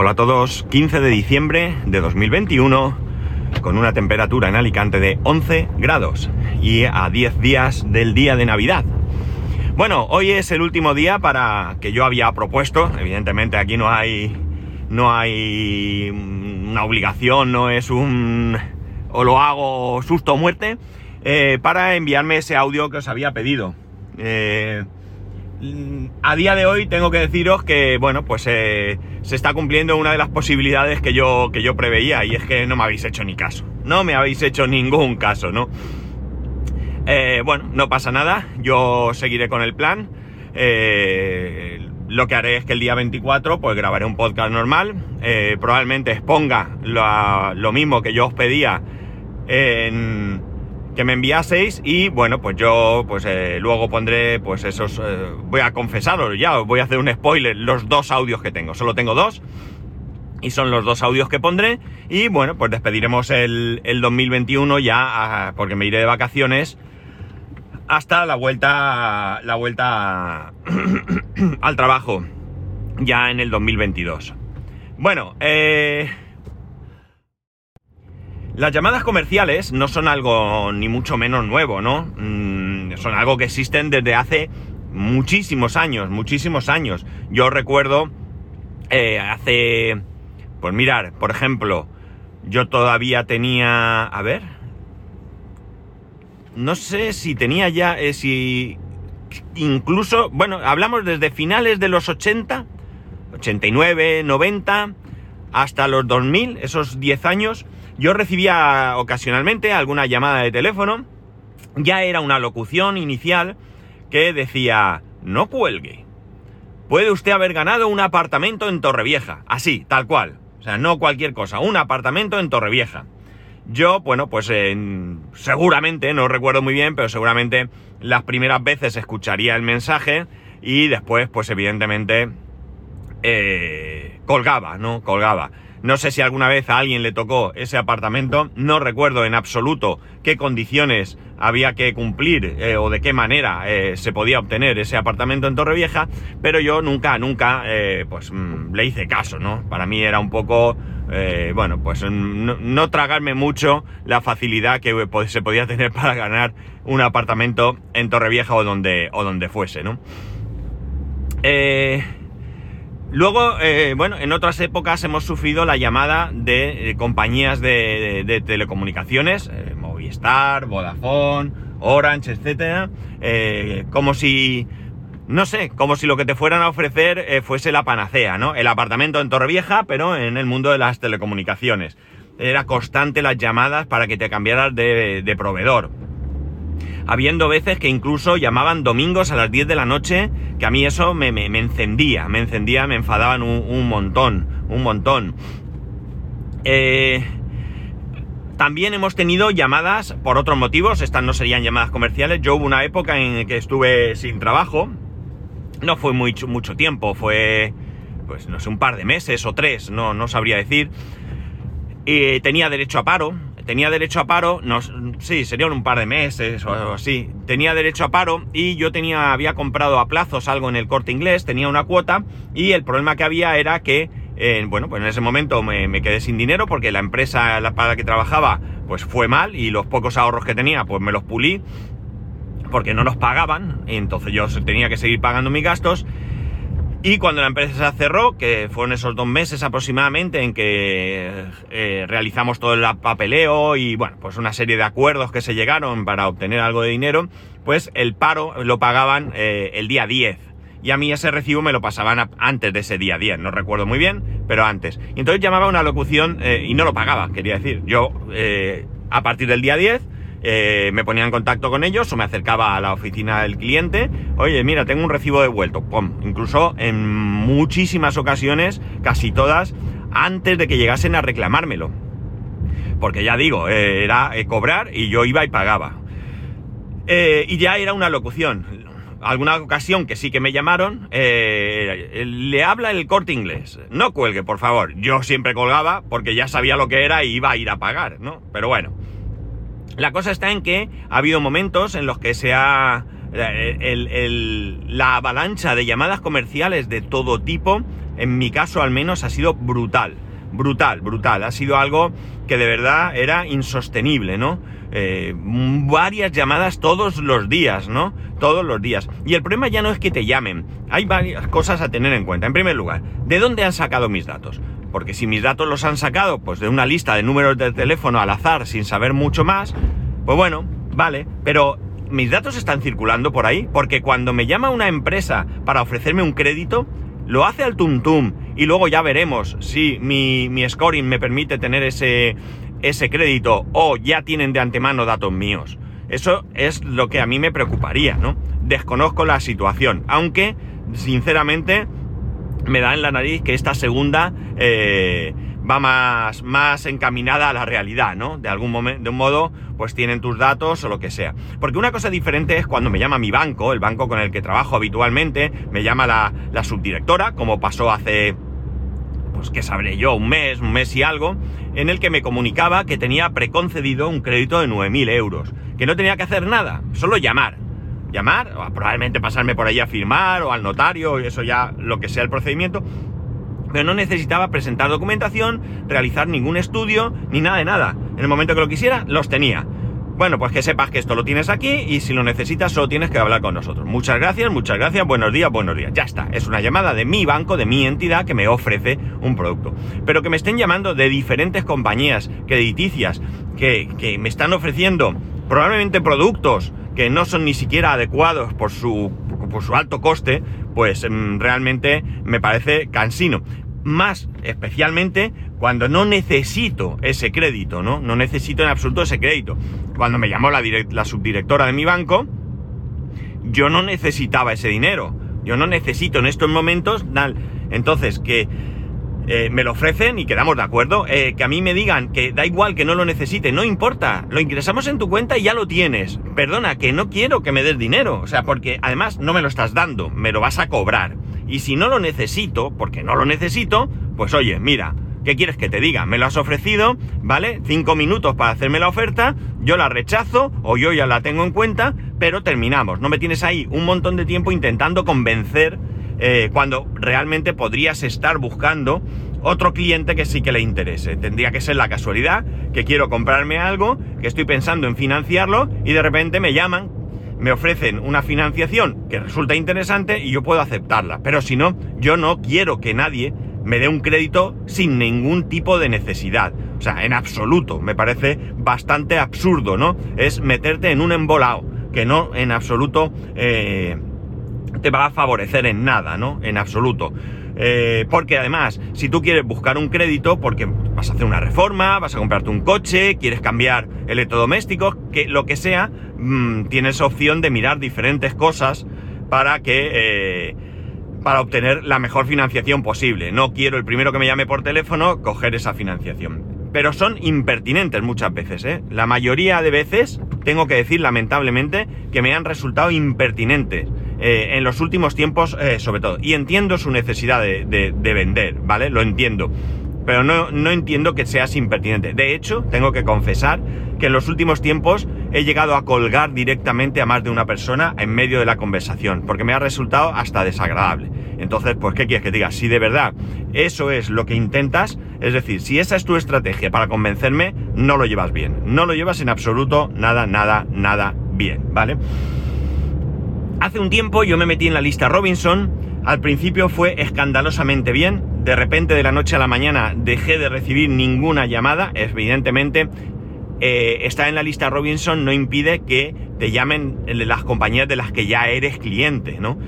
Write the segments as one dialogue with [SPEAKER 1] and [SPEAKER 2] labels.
[SPEAKER 1] Hola a todos, 15 de diciembre de 2021, con una temperatura en Alicante de 11 grados y a 10 días del día de Navidad. Bueno, hoy es el último día para que yo había propuesto, evidentemente aquí no hay no hay una obligación, no es un o lo hago susto o muerte, eh, para enviarme ese audio que os había pedido. Eh, a día de hoy tengo que deciros que, bueno, pues eh, se está cumpliendo una de las posibilidades que yo, que yo preveía y es que no me habéis hecho ni caso. No me habéis hecho ningún caso, ¿no? Eh, bueno, no pasa nada, yo seguiré con el plan. Eh, lo que haré es que el día 24 pues grabaré un podcast normal. probablemente exponga lo mismo que yo os pedía en que me enviaseis y bueno, pues yo pues eh, luego pondré pues esos, eh, voy a confesaros ya, os voy a hacer un spoiler, los dos audios que tengo, solo tengo dos y son los dos audios que pondré y bueno, pues despediremos el, 2021 ya porque me iré de vacaciones hasta la vuelta, la vuelta al trabajo ya en el 2022. Bueno, eh... Las llamadas comerciales no son algo ni mucho menos nuevo, ¿no? Mm, son algo que existen desde hace muchísimos años, muchísimos años. Yo recuerdo eh, hace... Pues mirar, por ejemplo, yo todavía tenía... A ver... No sé si tenía ya... Eh, si... Incluso... Bueno, hablamos desde finales de los 80, 89, 90, hasta los 2000, esos 10 años yo recibía ocasionalmente alguna llamada de teléfono, ya era una locución inicial que decía, no cuelgue. Puede usted haber ganado un apartamento en Torrevieja, así, tal cual. O sea, no cualquier cosa, un apartamento en Torrevieja. Yo, bueno, pues seguramente, no recuerdo muy bien, pero seguramente las primeras veces escucharía el mensaje y después, pues evidentemente, eh, colgaba, ¿no? Colgaba. No sé si alguna vez a alguien le tocó ese apartamento, no recuerdo en absoluto qué condiciones había que cumplir eh, o de qué manera eh, se podía obtener ese apartamento en Torrevieja, pero yo nunca, nunca, eh, pues mm, le hice caso, ¿no? Para mí era un poco, bueno, pues no, tragarme mucho la facilidad que se podía tener para ganar un apartamento en Torrevieja o donde, o donde fuese, ¿no? Eh, Luego, eh, bueno, en otras épocas hemos sufrido la llamada de, compañías de, telecomunicaciones, eh, Movistar, Vodafone, Orange, etcétera, eh, como si, no sé, como si lo que te fueran a ofrecer fuese la panacea, ¿no? El apartamento en Torrevieja, pero en el mundo de las telecomunicaciones. Era constante las llamadas para que te cambiaras de proveedor habiendo veces que incluso llamaban domingos a las 10 de la noche, que a mí eso me, encendía, me encendía, me enfadaban un, montón, un montón. Eh, también hemos tenido llamadas por otros motivos, estas no serían llamadas comerciales. Yo hubo una época en que estuve sin trabajo, no fue mucho, mucho tiempo, fue, pues no sé, un par de meses o tres, no, no sabría decir. Y tenía derecho a paro, tenía derecho a paro, sí, serían un par de meses o así, tenía derecho a paro y yo tenía, había comprado a plazos algo en el corte inglés, tenía una cuota y el problema que había era que, eh, bueno, pues en ese momento me, quedé sin dinero porque la empresa para la que trabajaba pues fue mal y los pocos ahorros que tenía pues me los pulí porque no los pagaban, entonces yo tenía que seguir pagando mis gastos y cuando la empresa se cerró, que fueron esos dos meses aproximadamente en que eh, realizamos todo el papeleo y bueno, pues una serie de acuerdos que se llegaron para obtener algo de dinero, pues el paro lo pagaban eh, el día 10. Y a mí ese recibo me lo pasaban antes de ese día 10, no recuerdo muy bien, pero antes. Entonces llamaba una locución eh, y no lo pagaba, quería decir. Yo, a partir del día 10, eh, me ponía en contacto con ellos o me acercaba a la oficina del cliente, oye, mira, tengo un recibo devuelto, ¡pum! Incluso en muchísimas ocasiones, casi todas, antes de que llegasen a reclamármelo. Porque ya digo, eh, era eh, cobrar y yo iba y pagaba. y ya era una locución. Alguna ocasión que sí que me llamaron, le habla el corte inglés. No cuelgue, por favor. Yo siempre colgaba porque ya sabía lo que era y iba a ir a pagar, ¿no? Pero bueno. La cosa está en que ha habido momentos en los que se ha... la avalancha de llamadas comerciales de todo tipo en mi caso al menos, ha sido brutal. Brutal, brutal. Ha sido algo que de verdad era insostenible, ¿no? Eh, varias llamadas todos los días, ¿no? Todos los días. Y el problema ya no es que te llamen. Hay varias cosas a tener en cuenta. En primer lugar, ¿de dónde han sacado mis datos? Porque si mis datos los han sacado, pues de una lista de números de teléfono al azar sin saber mucho más, pues bueno, vale. Pero mis datos están circulando por ahí. Porque cuando me llama una empresa para ofrecerme un crédito, lo hace al tum y luego ya veremos si mi, mi scoring me permite tener ese, ese crédito o ya tienen de antemano datos míos. Eso es lo que a mí me preocuparía, ¿no? Desconozco la situación, aunque sinceramente me da en la nariz que esta segunda eh, va más, encaminada a la realidad, ¿no? De algún momento, de un modo, pues tienen tus datos o lo que sea. Porque una cosa diferente es cuando me llama mi banco, el banco con el que trabajo habitualmente, me llama la, la subdirectora, como pasó hace pues que sabré yo, un mes, un mes y algo, en el que me comunicaba que tenía preconcedido un crédito de 9.000 euros, que no tenía que hacer nada, solo llamar. Llamar, o probablemente pasarme por ahí a firmar, o al notario, eso ya, lo que sea el procedimiento, pero no necesitaba presentar documentación, realizar ningún estudio, ni nada de nada. En el momento que lo quisiera, los tenía. Bueno, pues que sepas que esto lo tienes aquí y si lo necesitas solo tienes que hablar con nosotros. Muchas gracias, muchas gracias, buenos días, buenos días. Ya está, es una llamada de mi banco, de mi entidad que me ofrece un producto. Pero que me estén llamando de diferentes compañías crediticias que, que me están ofreciendo probablemente productos que no son ni siquiera adecuados por su, por su alto coste, pues mm, realmente me parece cansino. Más especialmente cuando no necesito ese crédito, ¿no? No necesito en absoluto ese crédito. Cuando me llamó la, la subdirectora de mi banco, yo no necesitaba ese dinero. Yo no necesito en estos momentos, entonces que eh, me lo ofrecen y quedamos de acuerdo, eh, que a mí me digan que da igual que no lo necesite, no importa, lo ingresamos en tu cuenta y ya lo tienes. Perdona, que no quiero que me des dinero, o sea, porque además no me lo estás dando, me lo vas a cobrar. Y si no lo necesito, porque no lo necesito, pues oye, mira, ¿Qué quieres que te diga? Me lo has ofrecido, ¿vale? Cinco minutos para hacerme la oferta, yo la rechazo o yo ya la tengo en cuenta, pero terminamos. No me tienes ahí un montón de tiempo intentando convencer eh, cuando realmente podrías estar buscando otro cliente que sí que le interese. Tendría que ser la casualidad que quiero comprarme algo, que estoy pensando en financiarlo y de repente me llaman, me ofrecen una financiación que resulta interesante y yo puedo aceptarla. Pero si no, yo no quiero que nadie me dé un crédito sin ningún tipo de necesidad. O sea, en absoluto. Me parece bastante absurdo, ¿no? Es meterte en un embolado que no en absoluto eh, te va a favorecer en nada, ¿no? En absoluto. Eh, porque además, si tú quieres buscar un crédito, porque vas a hacer una reforma, vas a comprarte un coche, quieres cambiar electrodomésticos, que lo que sea, mm, tienes opción de mirar diferentes cosas para que eh, para obtener la mejor financiación posible. No quiero el primero que me llame por teléfono coger esa financiación. Pero son impertinentes muchas veces, ¿eh? La mayoría de veces, tengo que decir lamentablemente, que me han resultado impertinentes. Eh, en los últimos tiempos, eh, sobre todo. Y entiendo su necesidad de, de vender, ¿vale? Lo entiendo pero no, no entiendo que seas impertinente. De hecho, tengo que confesar que en los últimos tiempos he llegado a colgar directamente a más de una persona en medio de la conversación, porque me ha resultado hasta desagradable. Entonces, pues, ¿qué quieres que diga? Si de verdad eso es lo que intentas, es decir, si esa es tu estrategia para convencerme, no lo llevas bien. No lo llevas en absoluto nada, nada, nada bien, ¿vale? Hace un tiempo yo me metí en la lista Robinson, al principio fue escandalosamente bien, de repente de la noche a la mañana dejé de recibir ninguna llamada, evidentemente eh, estar en la lista Robinson no impide que te llamen las compañías de las que ya eres cliente, ¿no?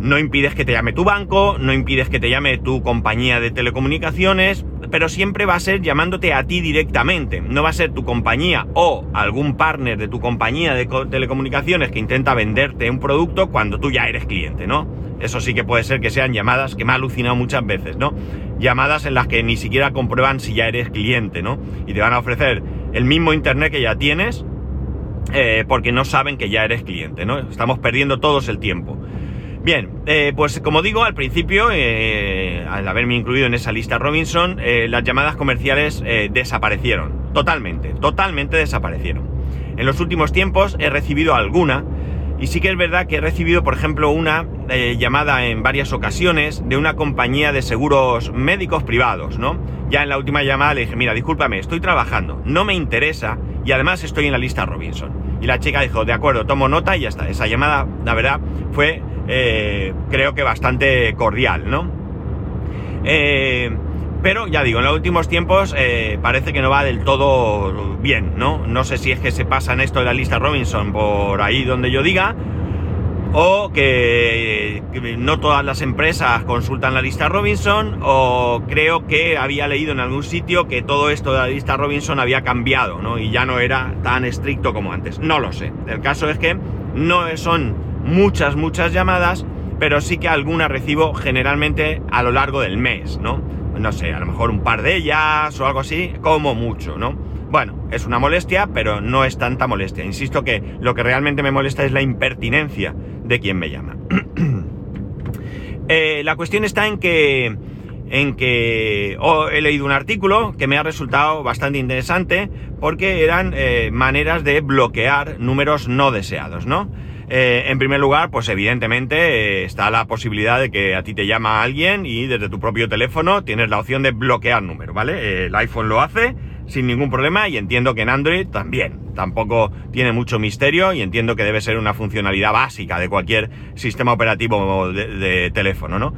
[SPEAKER 1] No impides que te llame tu banco, no impides que te llame tu compañía de telecomunicaciones, pero siempre va a ser llamándote a ti directamente. No va a ser tu compañía o algún partner de tu compañía de telecomunicaciones que intenta venderte un producto cuando tú ya eres cliente, ¿no? Eso sí que puede ser que sean llamadas que me ha alucinado muchas veces, ¿no? Llamadas en las que ni siquiera comprueban si ya eres cliente, ¿no? Y te van a ofrecer el mismo internet que ya tienes eh, porque no saben que ya eres cliente, ¿no? Estamos perdiendo todos el tiempo. Bien, eh, pues como digo, al principio, eh, al haberme incluido en esa lista Robinson, las llamadas comerciales desaparecieron. Totalmente, totalmente desaparecieron. En los últimos tiempos he recibido alguna, y sí que es verdad que he recibido, por ejemplo, una eh, llamada en varias ocasiones de una compañía de seguros médicos privados, ¿no? Ya en la última llamada le dije, mira, discúlpame, estoy trabajando, no me interesa y además estoy en la lista Robinson. Y la chica dijo, de acuerdo, tomo nota y ya está. Esa llamada, la verdad, fue eh, creo que bastante cordial, ¿no? Eh, pero ya digo, en los últimos tiempos eh, parece que no va del todo bien, ¿no? No sé si es que se pasa en esto de la lista Robinson por ahí donde yo diga, o que, no todas las empresas consultan la lista Robinson, o creo que había leído en algún sitio que todo esto de la lista Robinson había cambiado, ¿no? Y ya no era tan estricto como antes. No lo sé. El caso es que no son muchas, muchas llamadas, pero sí que alguna recibo generalmente a lo largo del mes, ¿no? No sé, a lo mejor un par de ellas o algo así, como mucho, ¿no? Bueno, es una molestia, pero no es tanta molestia. Insisto que lo que realmente me molesta es la impertinencia de quien me llama. Eh, la cuestión está en que en que he leído un artículo que me ha resultado bastante interesante porque eran eh, maneras de bloquear números no deseados, ¿no? Eh, en primer lugar, pues evidentemente está la posibilidad de que a ti te llama alguien y desde tu propio teléfono tienes la opción de bloquear número, ¿vale? el iPhone lo hace sin ningún problema y entiendo que en Android también. Tampoco tiene mucho misterio y entiendo que debe ser una funcionalidad básica de cualquier sistema operativo de, teléfono, ¿no?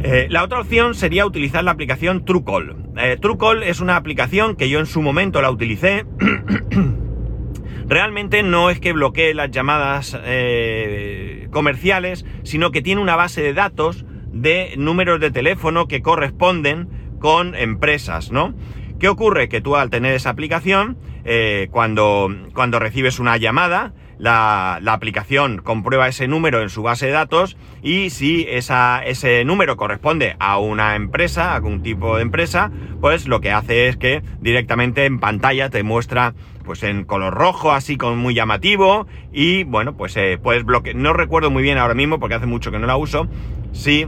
[SPEAKER 1] Eh, la otra opción sería utilizar la aplicación Truecaller. Eh, Truecaller es una aplicación que yo en su momento la utilicé. Realmente no es que bloquee las llamadas eh, comerciales, sino que tiene una base de datos de números de teléfono que corresponden con empresas, ¿no? ¿Qué ocurre? Que tú al tener esa aplicación, eh, cuando, cuando recibes una llamada, la, la, aplicación comprueba ese número en su base de datos y si esa, ese número corresponde a una empresa, a algún tipo de empresa, pues lo que hace es que directamente en pantalla te muestra pues en color rojo, así como muy llamativo y bueno, pues eh, puedes bloquear, no recuerdo muy bien ahora mismo porque hace mucho que no la uso, si...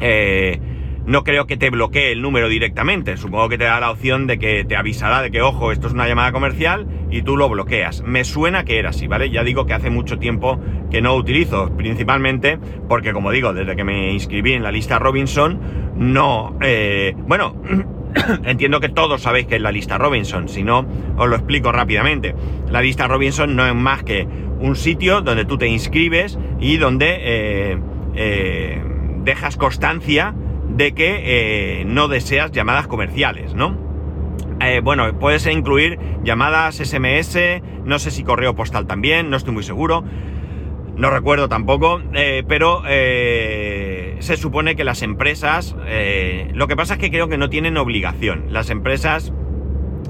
[SPEAKER 1] Eh, no creo que te bloquee el número directamente. Supongo que te da la opción de que te avisará de que, ojo, esto es una llamada comercial y tú lo bloqueas. Me suena que era así, ¿vale? Ya digo que hace mucho tiempo que no utilizo, principalmente porque, como digo, desde que me inscribí en la lista Robinson, no... Eh, bueno... Entiendo que todos sabéis que es la lista Robinson, si no, os lo explico rápidamente. La lista Robinson no es más que un sitio donde tú te inscribes y donde eh, eh, dejas constancia de que eh, no deseas llamadas comerciales, ¿no? Eh, bueno, puedes incluir llamadas SMS, no sé si correo postal también, no estoy muy seguro, no recuerdo tampoco, eh, pero se supone que las empresas, lo que pasa es que creo que no tienen obligación, las empresas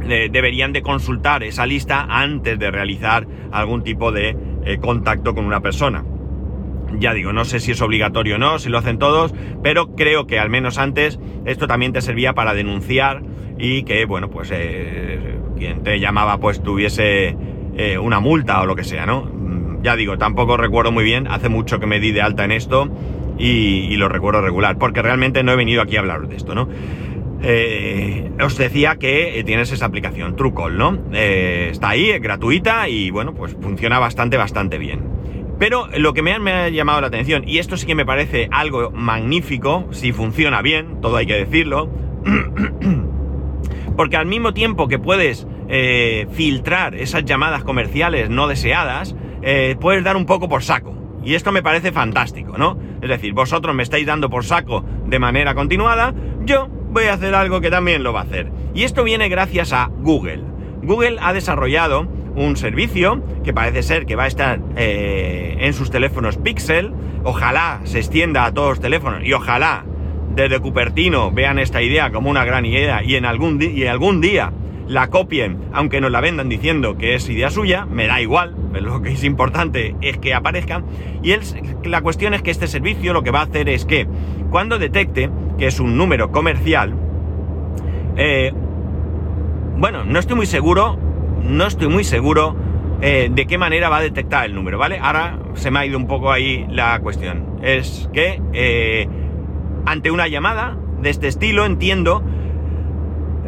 [SPEAKER 1] deberían de consultar esa lista antes de realizar algún tipo de contacto con una persona. Ya digo, no sé si es obligatorio o no, si lo hacen todos, pero creo que al menos antes esto también te servía para denunciar y que, bueno, pues eh, quien te llamaba pues tuviese eh, una multa o lo que sea, ¿no? Mm, ya digo, tampoco recuerdo muy bien, hace mucho que me di de alta en esto y, lo recuerdo regular, porque realmente no he venido aquí a hablar de esto, ¿no? Eh, os decía que tienes esa aplicación Trucol, ¿no? está ahí, es gratuita y bueno, pues funciona bastante, bastante bien. Pero lo que me ha, llamado la atención, y esto sí que me parece algo magnífico, si funciona bien, todo hay que decirlo, porque al mismo tiempo que puedes eh, filtrar esas llamadas comerciales no deseadas, eh, puedes dar un poco por saco. Y esto me parece fantástico, ¿no? Es decir, vosotros me estáis dando por saco de manera continuada, yo voy a hacer algo que también lo va a hacer. Y esto viene gracias a Google. Google ha desarrollado un servicio que parece ser que va a estar eh, en sus teléfonos Pixel. Ojalá se extienda a todos los teléfonos y ojalá desde Cupertino vean esta idea como una gran idea y en algún, y algún día la copien, aunque nos la vendan diciendo que es idea suya, me da igual, lo que es importante es que aparezcan. Y la cuestión es que este servicio lo que va a hacer es que cuando detecte que es un número comercial, eh, bueno, no estoy muy seguro no estoy muy seguro eh, de qué manera va a detectar el número, ¿vale? Ahora se me ha ido un poco ahí la cuestión. Es que eh, ante una llamada de este estilo, entiendo,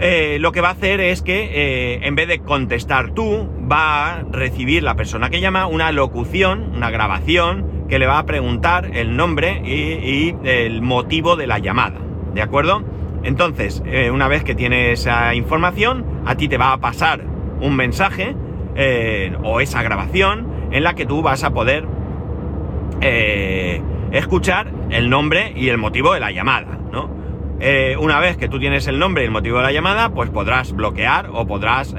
[SPEAKER 1] eh, lo que va a hacer es que en vez de contestar tú, va a recibir la persona que llama una locución, una grabación que le va a preguntar el nombre y, el motivo de la llamada, ¿de acuerdo? Entonces, una vez que tiene esa información, a ti te va a pasar un mensaje eh, o esa grabación en la que tú vas a poder eh, escuchar el nombre y el motivo de la llamada, ¿no? Eh, una vez que tú tienes el nombre y el motivo de la llamada, pues podrás bloquear o podrás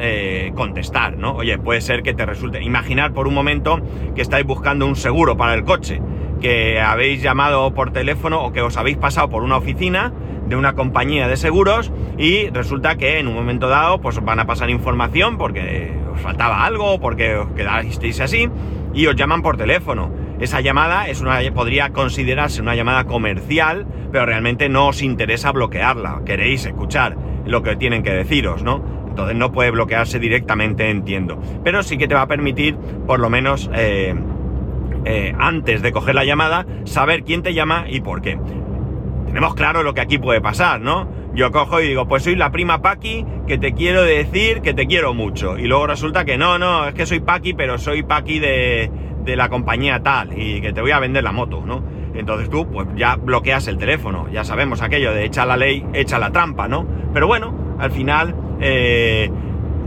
[SPEAKER 1] contestar, ¿no? Oye, puede ser que te resulte. Imaginar por un momento que estáis buscando un seguro para el coche, que habéis llamado por teléfono o que os habéis pasado por una oficina de una compañía de seguros y resulta que en un momento dado pues van a pasar información porque os faltaba algo, porque os quedasteis así y os llaman por teléfono esa llamada es una, podría considerarse una llamada comercial, pero realmente no os interesa bloquearla. Queréis escuchar lo que tienen que deciros, ¿no? Entonces no puede bloquearse directamente, entiendo. Pero sí que te va a permitir, por lo menos eh, eh, antes de coger la llamada, saber quién te llama y por qué. Tenemos claro lo que aquí puede pasar, ¿no? Yo cojo y digo, pues soy la prima Paqui que te quiero decir que te quiero mucho. Y luego resulta que no, no, es que soy Paqui, pero soy Paqui de, de la compañía tal y que te voy a vender la moto, ¿no? Entonces tú, pues ya bloqueas el teléfono, ya sabemos aquello de echa la ley, echa la trampa, ¿no? Pero bueno, al final, eh,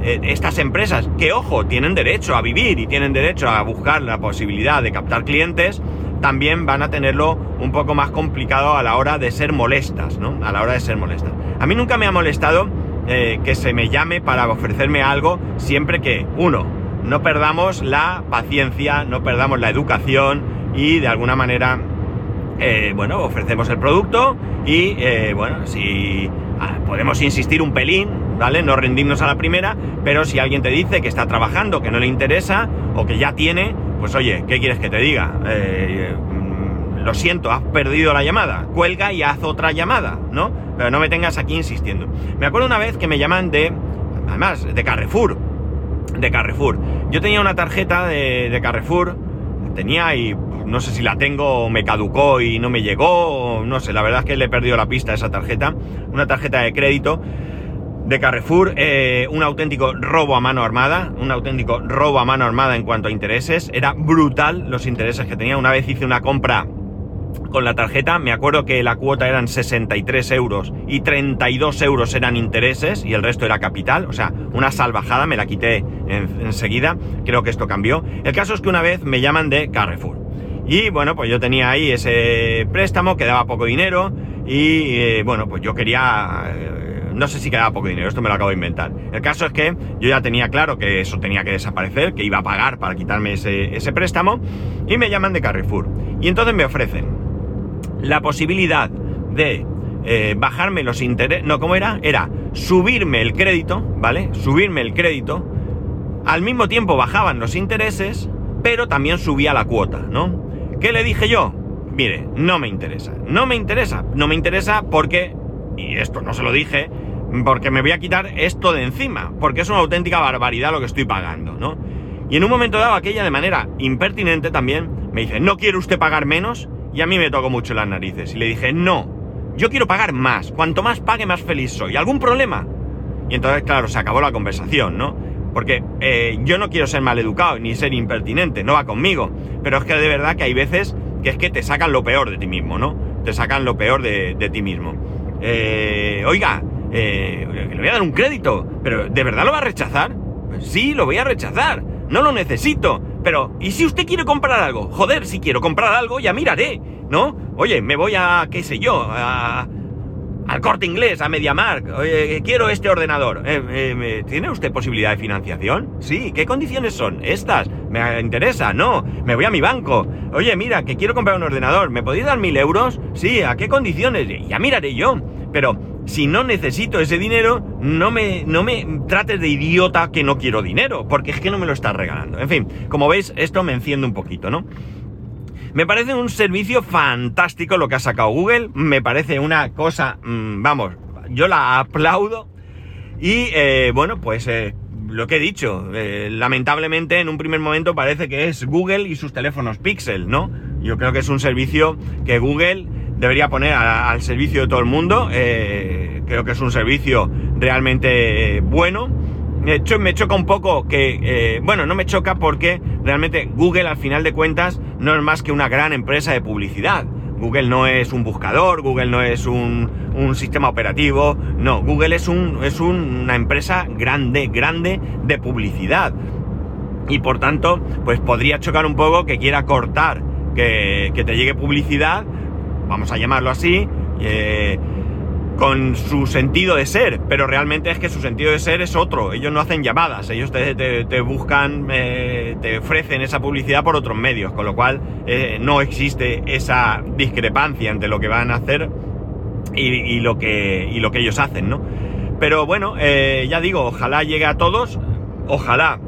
[SPEAKER 1] estas empresas, que ojo, tienen derecho a vivir y tienen derecho a buscar la posibilidad de captar clientes, también van a tenerlo un poco más complicado a la hora de ser molestas, ¿no? A la hora de ser molestas. A mí nunca me ha molestado eh, que se me llame para ofrecerme algo siempre que, uno, no perdamos la paciencia, no perdamos la educación y de alguna manera, eh, bueno, ofrecemos el producto y, eh, bueno, si ah, podemos insistir un pelín, ¿vale? No rendirnos a la primera, pero si alguien te dice que está trabajando, que no le interesa o que ya tiene, pues oye, ¿qué quieres que te diga? Eh, mm, lo siento, has perdido la llamada. Cuelga y haz otra llamada, ¿no? Pero no me tengas aquí insistiendo. Me acuerdo una vez que me llaman de, además, de Carrefour de Carrefour. Yo tenía una tarjeta de, Carrefour, tenía y no sé si la tengo me caducó y no me llegó, no sé, la verdad es que le he perdido la pista esa tarjeta, una tarjeta de crédito de Carrefour, eh, un auténtico robo a mano armada, un auténtico robo a mano armada en cuanto a intereses, era brutal los intereses que tenía, una vez hice una compra con la tarjeta, me acuerdo que la cuota eran 63 euros y 32 euros eran intereses y el resto era capital, o sea, una salvajada, me la quité enseguida, creo que esto cambió. El caso es que una vez me llaman de Carrefour. Y bueno, pues yo tenía ahí ese préstamo, quedaba poco dinero y eh, bueno, pues yo quería... No sé si quedaba poco dinero, esto me lo acabo de inventar. El caso es que yo ya tenía claro que eso tenía que desaparecer, que iba a pagar para quitarme ese, ese préstamo y me llaman de Carrefour. Y entonces me ofrecen la posibilidad de eh, bajarme los intereses, no, ¿cómo era? Era subirme el crédito, ¿vale? Subirme el crédito, al mismo tiempo bajaban los intereses, pero también subía la cuota, ¿no? ¿Qué le dije yo? Mire, no me interesa, no me interesa, no me interesa porque, y esto no se lo dije, porque me voy a quitar esto de encima, porque es una auténtica barbaridad lo que estoy pagando, ¿no? Y en un momento dado aquella de manera impertinente también me dice, ¿no quiere usted pagar menos? Y a mí me tocó mucho las narices. Y le dije, no, yo quiero pagar más. Cuanto más pague, más feliz soy. ¿Algún problema? Y entonces, claro, se acabó la conversación, ¿no? Porque eh, yo no quiero ser maleducado ni ser impertinente, no va conmigo. Pero es que de verdad que hay veces que es que te sacan lo peor de ti mismo, ¿no? Te sacan lo peor de, ti mismo. Eh, oiga, eh, le voy a dar un crédito, pero ¿de verdad lo va a rechazar? Pues sí, lo voy a rechazar. No lo necesito. Pero, ¿y si usted quiere comprar algo? Joder, si quiero comprar algo, ya miraré, ¿no? Oye, me voy a, qué sé yo, a, al corte inglés, a MediaMark. Oye, quiero este ordenador. Eh, eh, ¿Tiene usted posibilidad de financiación? Sí, ¿qué condiciones son? Estas. ¿Me interesa? No. Me voy a mi banco. Oye, mira, que quiero comprar un ordenador. ¿Me podéis dar mil euros? Sí, ¿a qué condiciones? Ya miraré yo. Pero si no necesito ese dinero, no me, no me trates de idiota que no quiero dinero, porque es que no me lo estás regalando. En fin, como veis, esto me enciende un poquito, ¿no? Me parece un servicio fantástico lo que ha sacado Google, me parece una cosa, mm, vamos, yo la aplaudo y eh, bueno, pues eh, lo que he dicho, eh, lamentablemente en un primer momento parece que es Google y sus teléfonos Pixel, ¿no? Yo creo que es un servicio que Google debería poner al servicio de todo el mundo. Creo que es un servicio realmente bueno. Me, me choca un poco que, eh, bueno, no me choca porque realmente Google al final de cuentas no es más que una gran empresa de publicidad. Google no es un buscador, Google no es un, un sistema operativo, no, Google es, un, es una empresa grande, grande de publicidad. Y por tanto, pues podría chocar un poco que quiera cortar que, que te llegue publicidad, vamos a llamarlo así, eh, con su sentido de ser, pero realmente es que su sentido de ser es otro. Ellos no hacen llamadas, ellos te, buscan, eh, te ofrecen esa publicidad por otros medios, con lo cual eh, no existe esa discrepancia entre lo que van a hacer y, lo, que, y lo que ellos hacen, ¿no? Pero bueno, eh, ya digo, ojalá llegue a todos, ojalá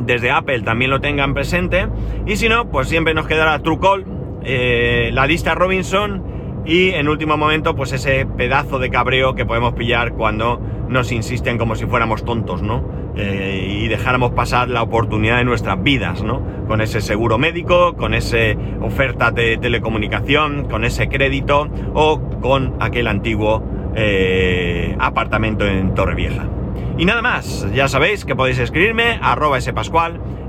[SPEAKER 1] desde Apple también lo tengan presente, y si no, pues siempre nos quedará Trucall, la lista Robinson, y en último momento, pues ese pedazo de cabreo que podemos pillar cuando nos insisten como si fuéramos tontos, ¿no? Eh, y dejáramos pasar la oportunidad de nuestras vidas, ¿no? Con ese seguro médico, con esa oferta de telecomunicación, con ese crédito o con aquel antiguo eh, apartamento en Torrevieja. Y nada más, ya sabéis que podéis escribirme arroba spascual,